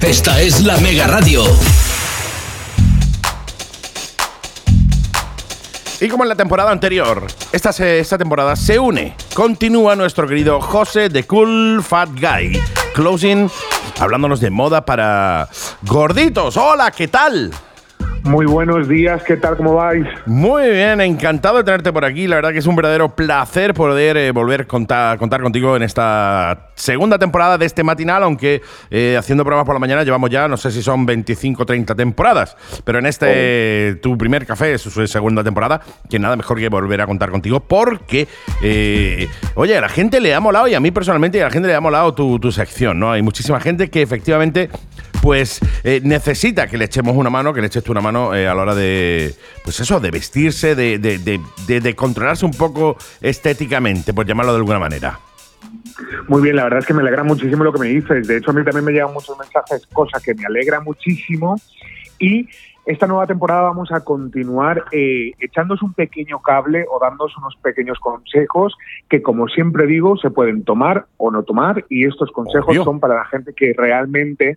Esta es la Mega Radio. Y como en la temporada anterior, esta, esta temporada se une, continúa nuestro querido José de Cool Fat Guy, closing, hablándonos de moda para gorditos. Hola, ¿qué tal? Muy buenos días, ¿qué tal? ¿Cómo vais? Muy bien, encantado de tenerte por aquí. La verdad que es un verdadero placer poder eh, volver a contar, contar contigo en esta segunda temporada de este matinal, aunque eh, haciendo programas por la mañana llevamos ya, no sé si son 25 o 30 temporadas, pero en este, oh. tu primer café es su segunda temporada, que nada mejor que volver a contar contigo, porque, eh, oye, a la gente le ha molado y a mí personalmente a la gente le ha molado tu, tu sección, ¿no? Hay muchísima gente que efectivamente pues eh, necesita que le echemos una mano, que le eches tú una mano eh, a la hora de, pues eso, de vestirse, de, de, controlarse un poco estéticamente, por llamarlo de alguna manera. Muy bien, la verdad es que me alegra muchísimo lo que me dices. De hecho, a mí también me llegan muchos mensajes, cosa que me alegra muchísimo. Y esta nueva temporada vamos a continuar eh, echándos un pequeño cable o dándos unos pequeños consejos que, como siempre digo, se pueden tomar o no tomar. Y estos consejos son para la gente que realmente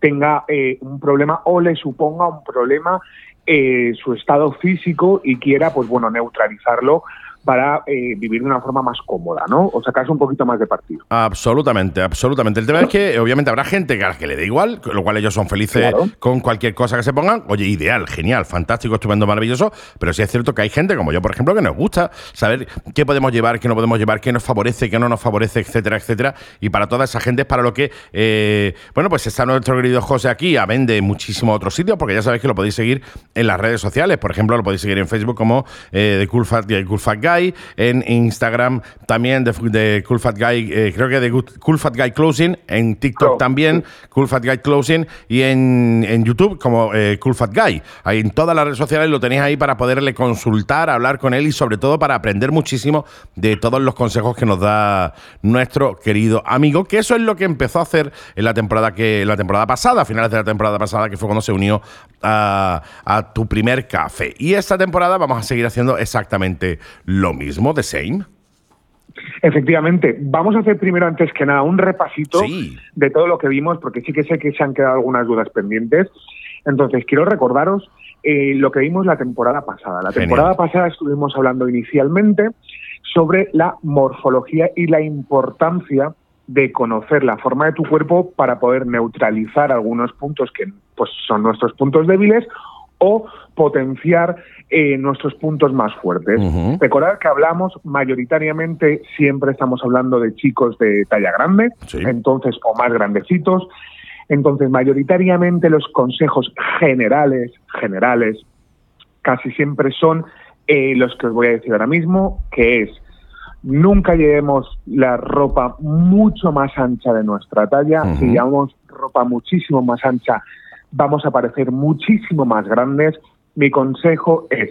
tenga eh, un problema o le suponga un problema eh, su estado físico y quiera, pues bueno, neutralizarlo para eh, vivir de una forma más cómoda, ¿no? O sacarse un poquito más de partido. Absolutamente, absolutamente. El tema es que obviamente habrá gente que, a la que le da igual, con lo cual ellos son felices con cualquier cosa que se pongan. Oye, ideal, genial, fantástico, estupendo, maravilloso, pero sí es cierto que hay gente como yo, por ejemplo, que nos gusta saber qué podemos llevar, qué no podemos llevar, qué nos favorece, qué no nos favorece, etcétera, etcétera. Y para toda esa gente es para lo que, eh, bueno, pues está nuestro querido José aquí, a vende muchísimo otros sitios, porque ya sabéis que lo podéis seguir en las redes sociales. Por ejemplo, lo podéis seguir en Facebook como eh, The Cool Fat, Cool Fat Guy, en Instagram también de, Cool Fat Guy, eh, creo que de Cool Fat Guy Closing, en TikTok también, Cool Fat Guy Closing, y en, YouTube como eh, Cool Fat Guy. Ahí en todas las redes sociales lo tenéis ahí para poderle consultar, hablar con él y sobre todo para aprender muchísimo de todos los consejos que nos da nuestro querido amigo, que eso es lo que empezó a hacer en la temporada que la temporada pasada, a finales de la temporada pasada, que fue cuando se unió a, a tu primer café. Y esta temporada vamos a seguir haciendo exactamente lo mismo. The Same? Efectivamente, vamos a hacer primero, antes que nada, un repasito de todo lo que vimos, porque sí que sé que se han quedado algunas dudas pendientes. Entonces, quiero recordaros eh, lo que vimos la temporada pasada. La temporada pasada estuvimos hablando inicialmente sobre la morfología y la importancia de conocer la forma de tu cuerpo para poder neutralizar algunos puntos que pues, son nuestros puntos débiles o potenciar eh, nuestros puntos más fuertes. Recordad que hablamos mayoritariamente, siempre estamos hablando de chicos de talla grande, entonces, o más grandecitos. Entonces, mayoritariamente los consejos generales, generales, casi siempre son eh, los que os voy a decir ahora mismo, que es nunca llevemos la ropa mucho más ancha de nuestra talla. Si llevamos ropa muchísimo más ancha, vamos a parecer muchísimo más grandes mi consejo es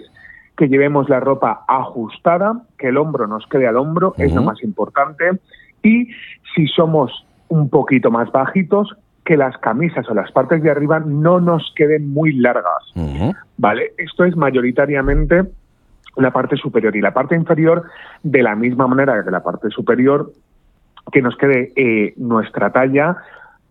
que llevemos la ropa ajustada, que el hombro nos quede al hombro, es lo más importante, y si somos un poquito más bajitos, que las camisas o las partes de arriba no nos queden muy largas. ¿Vale? Esto es mayoritariamente la parte superior y la parte inferior de la misma manera que la parte superior que nos quede eh, nuestra talla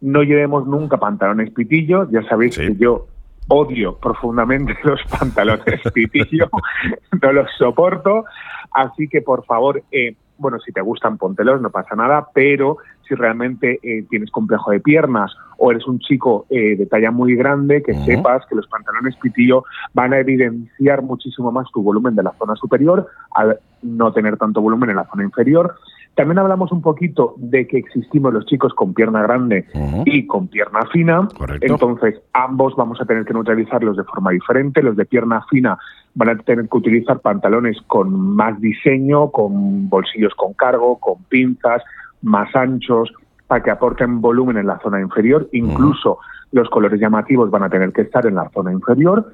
no llevemos nunca pantalones pitillos ya sabéis que yo odio profundamente los pantalones pitillo, no los soporto, así que por favor, eh, bueno, si te gustan, póntelos, no pasa nada, pero si realmente eh, tienes complejo de piernas o eres un chico eh, de talla muy grande, que sepas que los pantalones pitillo van a evidenciar muchísimo más tu volumen de la zona superior al no tener tanto volumen en la zona inferior también hablamos un poquito de que existimos los chicos con pierna grande y con pierna fina. Entonces, ambos vamos a tener que neutralizarlos de forma diferente. Los de pierna fina van a tener que utilizar pantalones con más diseño, con bolsillos con cargo, con pinzas, más anchos, para que aporten volumen en la zona inferior. Incluso los colores llamativos van a tener que estar en la zona inferior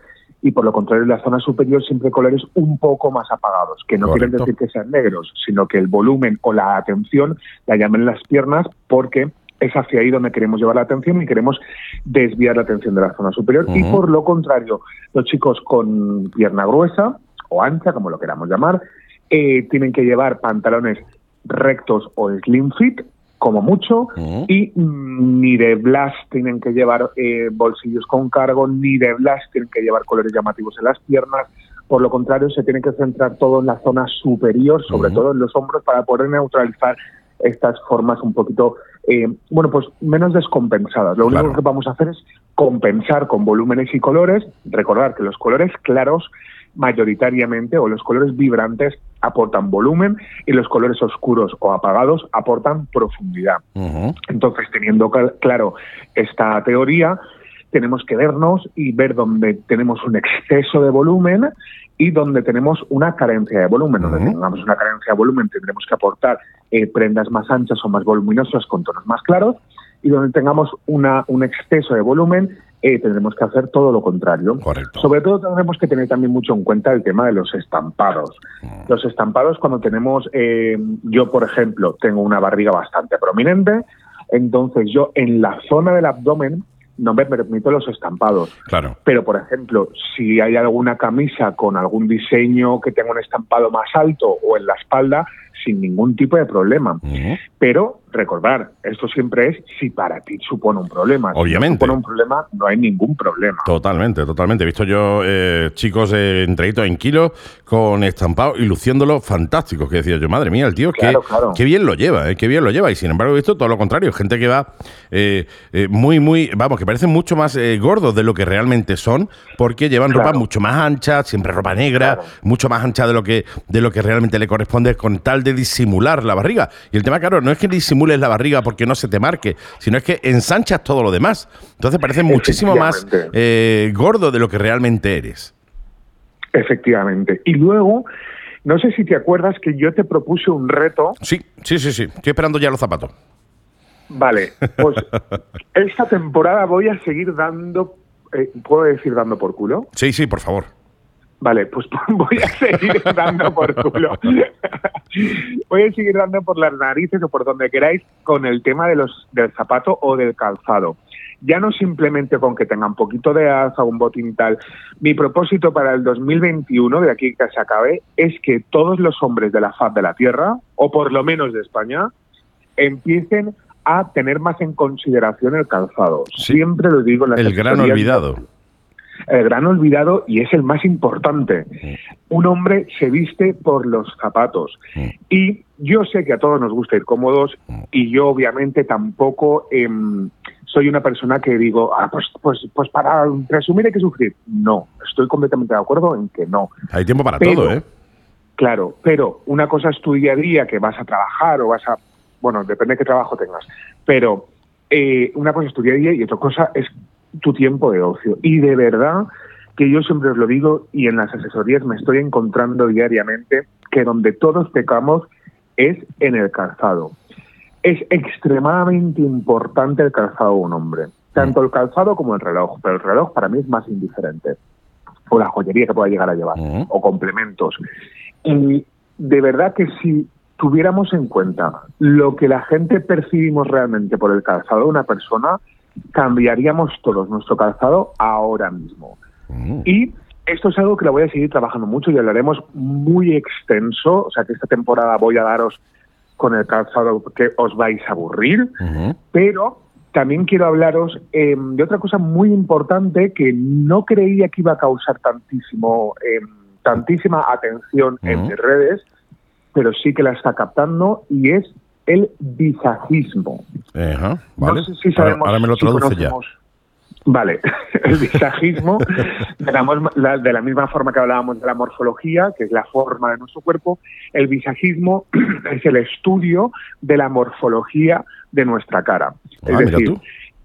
y por lo contrario en la zona superior siempre colores un poco más apagados, que no quieren decir que sean negros, sino que el volumen o la atención la llamen las piernas porque es hacia ahí donde queremos llevar la atención y queremos desviar la atención de la zona superior. Y por lo contrario, los chicos con pierna gruesa o ancha, como lo queramos llamar, eh, tienen que llevar pantalones rectos o slim fit como mucho, y ni de Blas tienen que llevar eh, bolsillos con cargo, ni de Blas tienen que llevar colores llamativos en las piernas. Por lo contrario, se tiene que centrar todo en la zona superior, sobre todo en los hombros, para poder neutralizar estas formas un poquito, eh, bueno, pues menos descompensadas. Lo único que vamos a hacer es compensar con volúmenes y colores. Recordar que los colores claros mayoritariamente o los colores vibrantes aportan volumen y los colores oscuros o apagados aportan profundidad. Entonces, teniendo claro esta teoría, tenemos que vernos y ver dónde tenemos un exceso de volumen y donde tenemos una carencia de volumen. Donde tengamos una carencia de volumen tendremos que aportar eh, prendas más anchas o más voluminosas con tonos más claros y donde tengamos una, un exceso de volumen eh, tendremos que hacer todo lo contrario. Sobre todo tendremos que tener también mucho en cuenta el tema de los estampados. Mm. Los estampados cuando tenemos, eh, yo por ejemplo, tengo una barriga bastante prominente, entonces yo en la zona del abdomen no me permito los estampados. Claro. Pero, por ejemplo, si hay alguna camisa con algún diseño que tenga un estampado más alto o en la espalda, sin ningún tipo de problema. Pero recordar, esto siempre es si para ti supone un problema. Obviamente. Si supone un problema, no hay ningún problema. Totalmente, totalmente. He visto yo eh, chicos eh, en kilos con estampado y luciéndolo fantásticos. Que decía yo, madre mía, el tío, que qué, bien lo lleva, eh, qué bien lo lleva. Y sin embargo, he visto todo lo contrario. Gente que va eh, muy, muy, vamos, que parecen mucho más gordos de lo que realmente son, porque llevan ropa mucho más ancha, siempre ropa negra, mucho más ancha de lo que de lo que realmente le corresponde con tal de disimular la barriga. Y el tema, claro, no es que la barriga porque no se te marque, sino es que ensanchas todo lo demás. Entonces parece muchísimo más eh, gordo de lo que realmente eres. Efectivamente. Y luego, no sé si te acuerdas que yo te propuse un reto. Sí, sí, sí, sí. Estoy esperando ya los zapatos. Vale, pues esta temporada voy a seguir dando, eh, ¿puedo decir dando por culo? Sí, sí, por favor. Vale, pues voy a seguir dando por culo. voy a seguir dando por las narices o por donde queráis con el tema de los del zapato o del calzado. Ya no simplemente con que tengan poquito de asa, un botín tal. Mi propósito para el 2021, de aquí que se acabe, es que todos los hombres de la faz de la Tierra, o por lo menos de España, empiecen a tener más en consideración el calzado. Siempre lo digo en las El gran olvidado el gran olvidado y es el más importante. Un hombre se viste por los zapatos. Y yo sé que a todos nos gusta ir cómodos y yo obviamente tampoco em, soy una persona que digo, ah, pues, pues, pues para resumir hay que sufrir. No, estoy completamente de acuerdo en que no. Hay tiempo para todo, ¿eh? Claro, pero una cosa es tu día a día que vas a trabajar o vas a, bueno, depende de qué trabajo tengas, pero eh, una cosa es tu día a día y otra cosa es tu tiempo de ocio. Y de verdad que yo siempre os lo digo y en las asesorías me estoy encontrando diariamente que donde todos pecamos es en el calzado. Es extremadamente importante el calzado de un hombre, tanto el calzado como el reloj, pero el reloj para mí es más indiferente, o la joyería que pueda llegar a llevar, o complementos. Y de verdad que si tuviéramos en cuenta lo que la gente percibimos realmente por el calzado de una persona, cambiaríamos todos nuestro calzado ahora mismo. Mm. Y esto es algo que lo voy a seguir trabajando mucho y hablaremos muy extenso. O sea que esta temporada voy a daros con el calzado que os vais a aburrir, pero también quiero hablaros em, de otra cosa muy importante que no creía que iba a causar tantísimo, em, tantísima atención en mis redes, pero sí que la está captando y es el visajismo. vale. No sé si sabemos, ahora, me lo traduce ya. Vale, el visajismo, de la, de la, misma forma que hablábamos de la morfología, que es la forma de nuestro cuerpo, el visajismo es el estudio de la morfología de nuestra cara. Ah, es decir,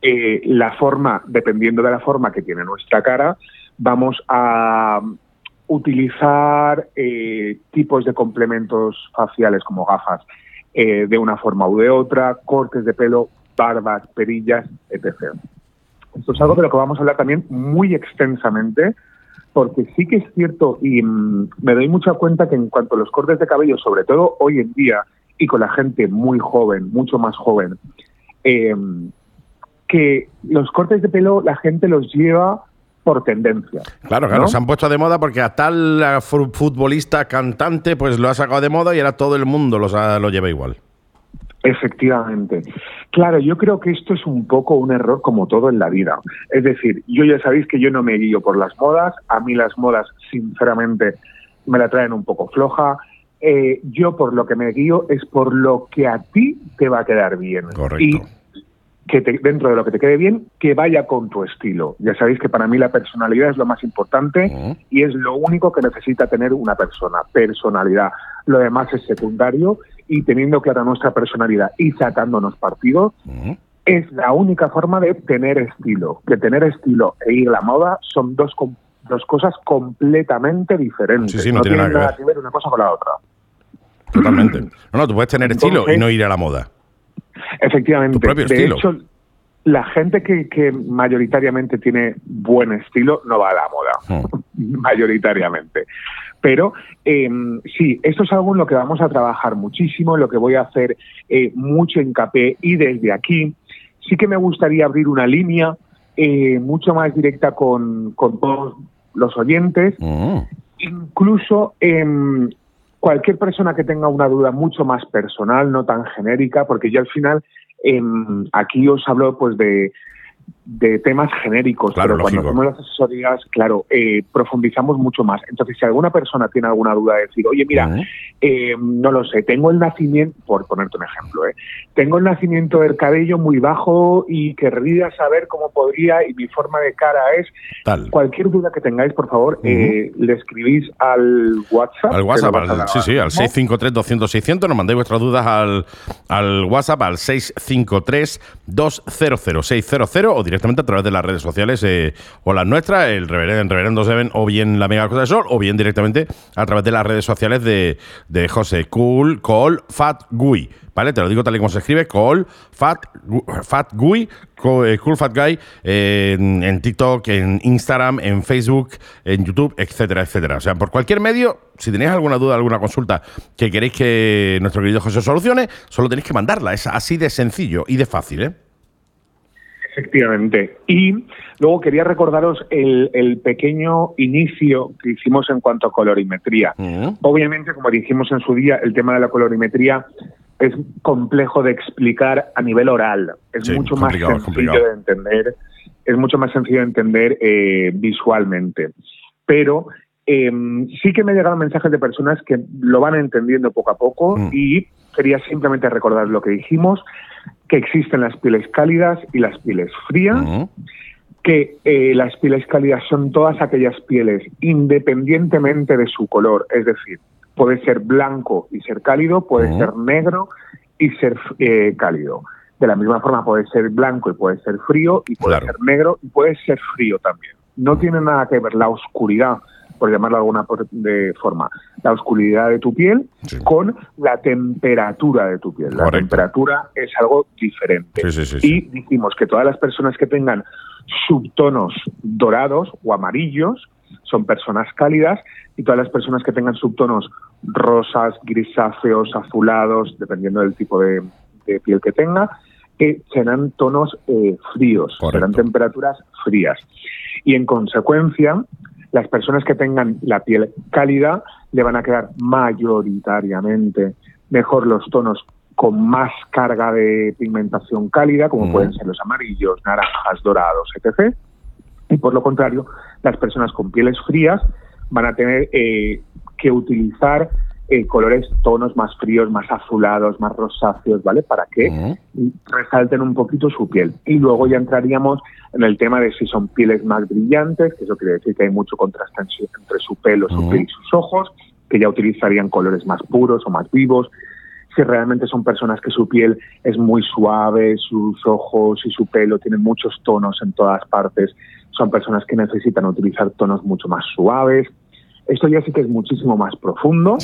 eh, la forma, dependiendo de la forma que tiene nuestra cara, vamos a utilizar eh, tipos de complementos faciales como gafas eh, de una forma u de otra, cortes de pelo, barbas, perillas, etc. Esto es algo de lo que vamos a hablar también muy extensamente, porque sí que es cierto y mm, me doy mucha cuenta que en cuanto a los cortes de cabello, sobre todo hoy en día, y con la gente muy joven, mucho más joven, eh, que los cortes de pelo la gente los lleva por tendencia. Claro, claro, se han puesto de moda porque a tal futbolista, cantante, pues lo ha sacado de moda y ahora todo el mundo lo, lo lleva igual. Efectivamente. Claro, yo creo que esto es un poco un error como todo en la vida. Es decir, yo ya sabéis que yo no me guío por las modas. A mí las modas, sinceramente, me la traen un poco floja. Eh, yo por lo que me guío es por lo que a ti te va a quedar bien. Correcto que dentro de lo que te quede bien, que vaya con tu estilo. Ya sabéis que para mí la personalidad es lo más importante y es lo único que necesita tener una persona, personalidad. Lo demás es secundario y teniendo clara nuestra personalidad y sacándonos partido, es la única forma de tener estilo. Que tener estilo e ir a la moda son dos, dos cosas completamente diferentes. no, tiene nada que ver una cosa con la otra. Totalmente. No, no, tú puedes tener estilo y no ir a la moda. Efectivamente. de hecho, la gente que, mayoritariamente tiene buen estilo no va a la moda, hmm. mayoritariamente. Pero em, sí, esto es algo en lo que vamos a trabajar muchísimo, en lo que voy a hacer eh, mucho hincapié y desde aquí sí que me gustaría abrir una línea eh, mucho más directa con, todos los oyentes, hmm. incluso em, cualquier persona que tenga una duda mucho más personal, no tan genérica, porque yo al final em, aquí os hablo pues de de temas genéricos, claro, pero cuando hacemos las asesorías, claro, eh, profundizamos mucho más. Entonces, si alguna persona tiene alguna duda de decir, oye, mira, eh, no lo sé, tengo el nacimiento, por ponerte un ejemplo, ¿eh? tengo el nacimiento del cabello muy bajo y querría saber cómo podría y mi forma de cara es Tal. cualquier duda que tengáis, por favor, eh, le escribís al WhatsApp. Al WhatsApp, sí, sí, al 653-200-600, nos mandáis vuestras dudas al, al WhatsApp al 653-200-600 directamente a través de las redes sociales eh, o las nuestras, el reverendo, reverendo Seven o bien la Mega Cosa de Sol o bien directamente a través de las redes sociales de, de José Cool, Col, Fat Gui. ¿Vale? Te lo digo tal y como se escribe, Col, Fat, Fat Gui, eh, Cool Fat Guy, en, TikTok, en Instagram, en Facebook, en YouTube, etcétera, etcétera. O sea, por cualquier medio, si tenéis alguna duda, alguna consulta que queréis que nuestro querido José solucione, solo tenéis que mandarla. Es así de sencillo y de fácil, ¿eh? Efectivamente. Y luego quería recordaros el, pequeño inicio que hicimos en cuanto a colorimetría. Obviamente, como dijimos en su día, el tema de la colorimetría es complejo de explicar a nivel oral. Es mucho más sencillo de entender. Es mucho más sencillo de entender eh, visualmente. Pero em, sí que me llegaron mensajes de personas que lo van entendiendo poco a poco mm. y quería simplemente recordar lo que dijimos que existen las pieles cálidas y las pieles frías, que eh, las pieles cálidas son todas aquellas pieles independientemente de su color, es decir, puede ser blanco y ser cálido, puede ser negro y ser eh, cálido. De la misma forma puede ser blanco y puede ser frío y puede ser negro y puede ser frío también. No tiene nada que ver la oscuridad por llamarlo de alguna de forma, la oscuridad de tu piel con la temperatura de tu piel. La temperatura es algo diferente. y dijimos que todas las personas que tengan subtonos dorados o amarillos son personas cálidas y todas las personas que tengan subtonos rosas, grisáceos, azulados, dependiendo del tipo de, piel que tenga, que serán tonos eh, fríos, serán temperaturas frías. Y en consecuencia, las personas que tengan la piel cálida le van a quedar mayoritariamente mejor los tonos con más carga de pigmentación cálida, como pueden ser los amarillos, naranjas, dorados, etc. Y por lo contrario, las personas con pieles frías van a tener eh, que utilizar colores, tonos más fríos, más azulados, más rosáceos, ¿vale? Para que resalten un poquito su piel. Y luego ya entraríamos en el tema de si son pieles más brillantes, que eso quiere decir que hay mucho contraste entre su pelo, su piel y sus ojos, que ya utilizarían colores más puros o más vivos. Si realmente son personas que su piel es muy suave, sus ojos y su pelo tienen muchos tonos en todas partes, son personas que necesitan utilizar tonos mucho más suaves esto ya sí que es muchísimo más profundo,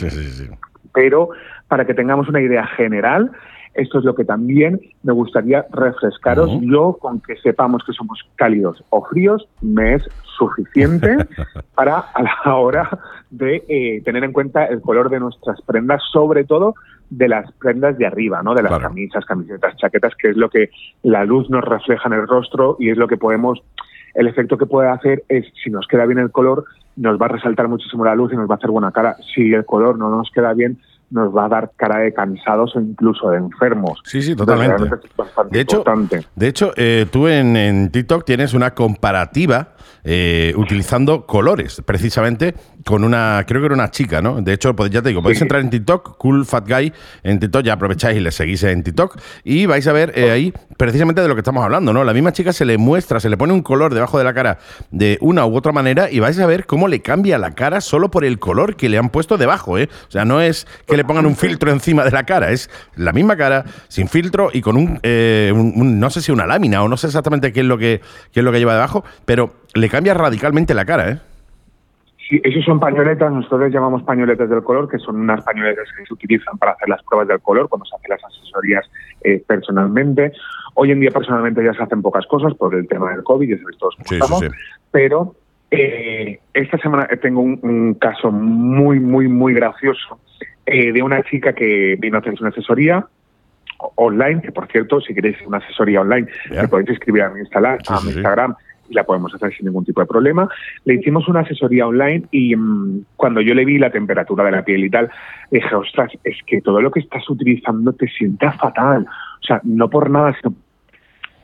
pero para que tengamos una idea general, esto es lo que también me gustaría refrescaros. Yo, con que sepamos que somos cálidos o fríos, me es suficiente para a la hora de eh, tener en cuenta el color de nuestras prendas, sobre todo de las prendas de arriba, ¿no? De las camisas, camisetas, chaquetas, que es lo que la luz nos refleja en el rostro y es lo que podemos el efecto que puede hacer es, si nos queda bien el color, nos va a resaltar muchísimo la luz y nos va a hacer buena cara. Si el color no nos queda bien, nos va a dar cara de cansados o incluso de enfermos. Sí, sí, totalmente. de hecho, de hecho eh, tú en, en TikTok tienes una comparativa eh, utilizando colores, precisamente con una, creo que era una chica, ¿no? De hecho, pues ya te digo, podéis entrar en TikTok, Cool Fat Guy, en TikTok, ya aprovecháis y le seguís en TikTok, y vais a ver eh, ahí precisamente de lo que estamos hablando, ¿no? La misma chica se le muestra, se le pone un color debajo de la cara de una u otra manera y vais a ver cómo le cambia la cara solo por el color que le han puesto debajo, ¿eh? O sea, no es que le pongan un filtro encima de la cara, es la misma cara, sin filtro y con un, eh, no sé si una lámina o no sé exactamente qué es lo que, qué es lo que lleva debajo, pero le cambia radicalmente la cara, ¿eh? Sí, esos son pañoletas, nosotros llamamos pañoletas del color, que son unas pañoletas que se utilizan para hacer las pruebas del color cuando se hacen las asesorías eh, personalmente. Hoy en día personalmente ya se hacen pocas cosas por el tema del COVID, ya sabéis todos cómo estamos, pero eh, esta semana tengo un, caso muy, muy, muy gracioso eh, de una chica que vino a hacer una asesoría online, que por cierto, si queréis una asesoría online, me podéis escribir a mi, Instagram, a mi Instagram y la podemos hacer sin ningún tipo de problema. Le hicimos una asesoría online y mm, cuando yo le vi la temperatura de la piel y tal, dije, ostras, es que todo lo que estás utilizando te sienta fatal. O sea, no por nada, sino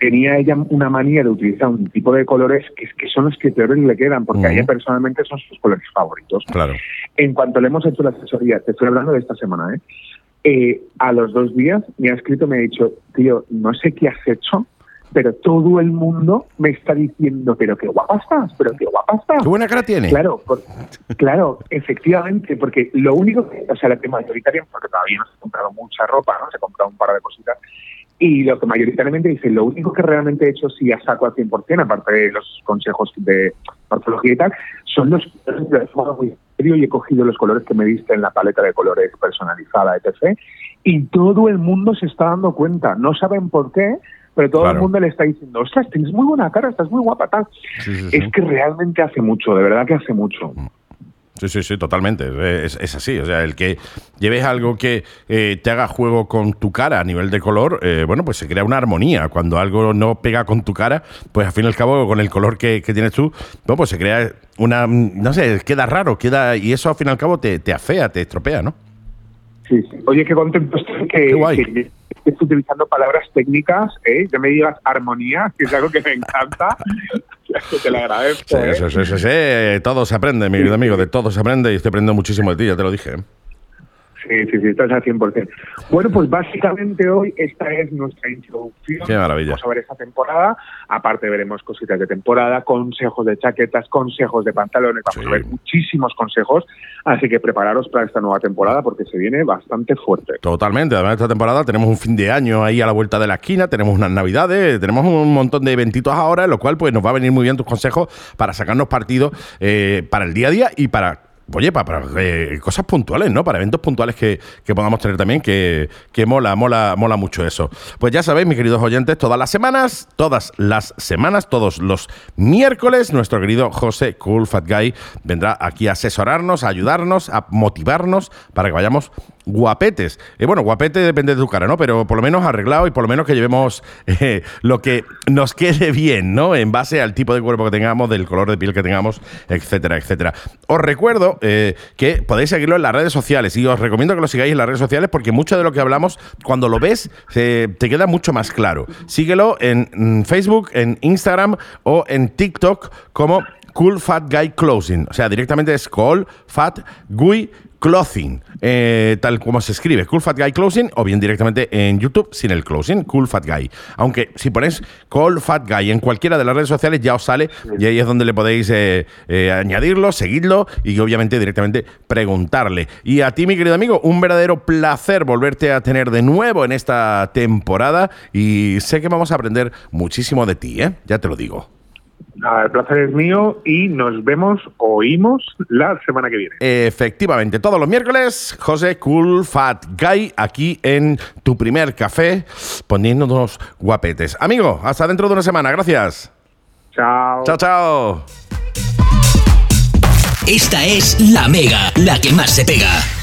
tenía ella una manía de utilizar un tipo de colores que, que son los que peor le quedan, porque a ella personalmente son sus colores favoritos. Claro. En cuanto le hemos hecho la asesoría, te estoy hablando de esta semana, ¿eh? Eh, a los dos días me ha escrito, me ha dicho, tío, no sé qué has hecho, pero todo el mundo me está diciendo, pero qué guapa estás, pero qué guapa estás. Qué buena cara tiene. Claro, claro, efectivamente, porque lo único que, o sea, la que mayoritaria, porque todavía no se ha comprado mucha ropa, ¿no? Se ha comprado un par de cositas, y lo que mayoritariamente dice, lo único que realmente he hecho sí a saco al 100%, aparte de los consejos de morfología y tal, son los colores y he cogido los colores que me diste en la paleta de colores personalizada, etc. Y todo el mundo se está dando cuenta. No saben por qué, pero todo el mundo le está diciendo, ostras, tienes muy buena cara, estás muy guapa, tal. es que realmente hace mucho, de verdad que hace mucho. Sí, sí, sí, totalmente. Es, así. O sea, el que lleves algo que eh, te haga juego con tu cara a nivel de color, eh, bueno, pues se crea una armonía. Cuando algo no pega con tu cara, pues al fin y al cabo, con el color que, tienes tú, bueno, pues se crea una. No sé, queda raro, queda. Y eso al fin y al cabo te, te afea, te estropea, ¿no? Sí, sí. Oye, qué contento estoy que, estés utilizando palabras técnicas, ¿eh? que me digas armonía, que es algo que me encanta. te lo agradezco. Sí, ¿eh? sí, sí, sí, todo se aprende, mi querido amigo, de todo se aprende y estoy aprendiendo muchísimo de ti, ya te lo dije. Sí, sí, sí, estás al 100%. Bueno, pues básicamente hoy esta es nuestra introducción. Qué maravilla. Vamos a ver esta temporada. Aparte veremos cositas de temporada, consejos de chaquetas, consejos de pantalones. Vamos a ver muchísimos consejos. Así que prepararos para esta nueva temporada porque se viene bastante fuerte. Totalmente. Además, esta temporada tenemos un fin de año ahí a la vuelta de la esquina, tenemos unas navidades, tenemos un montón de eventitos ahora, en lo cual pues nos va a venir muy bien tus consejos para sacarnos partido eh, para el día a día y para oye, para, eh, cosas puntuales, ¿no? Para eventos puntuales que, podamos tener también, que, que, mola, mola, mola mucho eso. Pues ya sabéis, mis queridos oyentes, todas las semanas, todas las semanas, todos los miércoles, nuestro querido José Cool Fat Guy vendrá aquí a asesorarnos, a ayudarnos, a motivarnos para que vayamos guapetes. Eh, bueno, guapete depende de tu cara, ¿no? Pero por lo menos arreglado y por lo menos que llevemos eh, lo que nos quede bien, ¿no? En base al tipo de cuerpo que tengamos, del color de piel que tengamos, etcétera, etcétera. Os recuerdo eh, que podéis seguirlo en las redes sociales y os recomiendo que lo sigáis en las redes sociales porque mucho de lo que hablamos, cuando lo ves, te queda mucho más claro. Síguelo en mm, Facebook, en Instagram o en TikTok como Cool Fat Guy Closing. O sea, directamente es Cool Fat Guy Clothing, eh, tal como se escribe, Cool Fat Guy Closing, o bien directamente en YouTube sin el closing, Cool Fat Guy. Aunque si ponéis Cool Fat Guy en cualquiera de las redes sociales ya os sale y ahí es donde le podéis eh, eh, añadirlo, seguirlo y obviamente directamente preguntarle. Y a ti, mi querido amigo, un verdadero placer volverte a tener de nuevo en esta temporada y sé que vamos a aprender muchísimo de ti, ya te lo digo el placer es mío y nos vemos, oímos la semana que viene. Efectivamente, todos los miércoles, José Cool Fat Guy, aquí en tu primer café, poniéndonos guapetes. Amigo, hasta dentro de una semana, gracias. Chao. Chao, chao. Esta es La Mega, la que más se pega.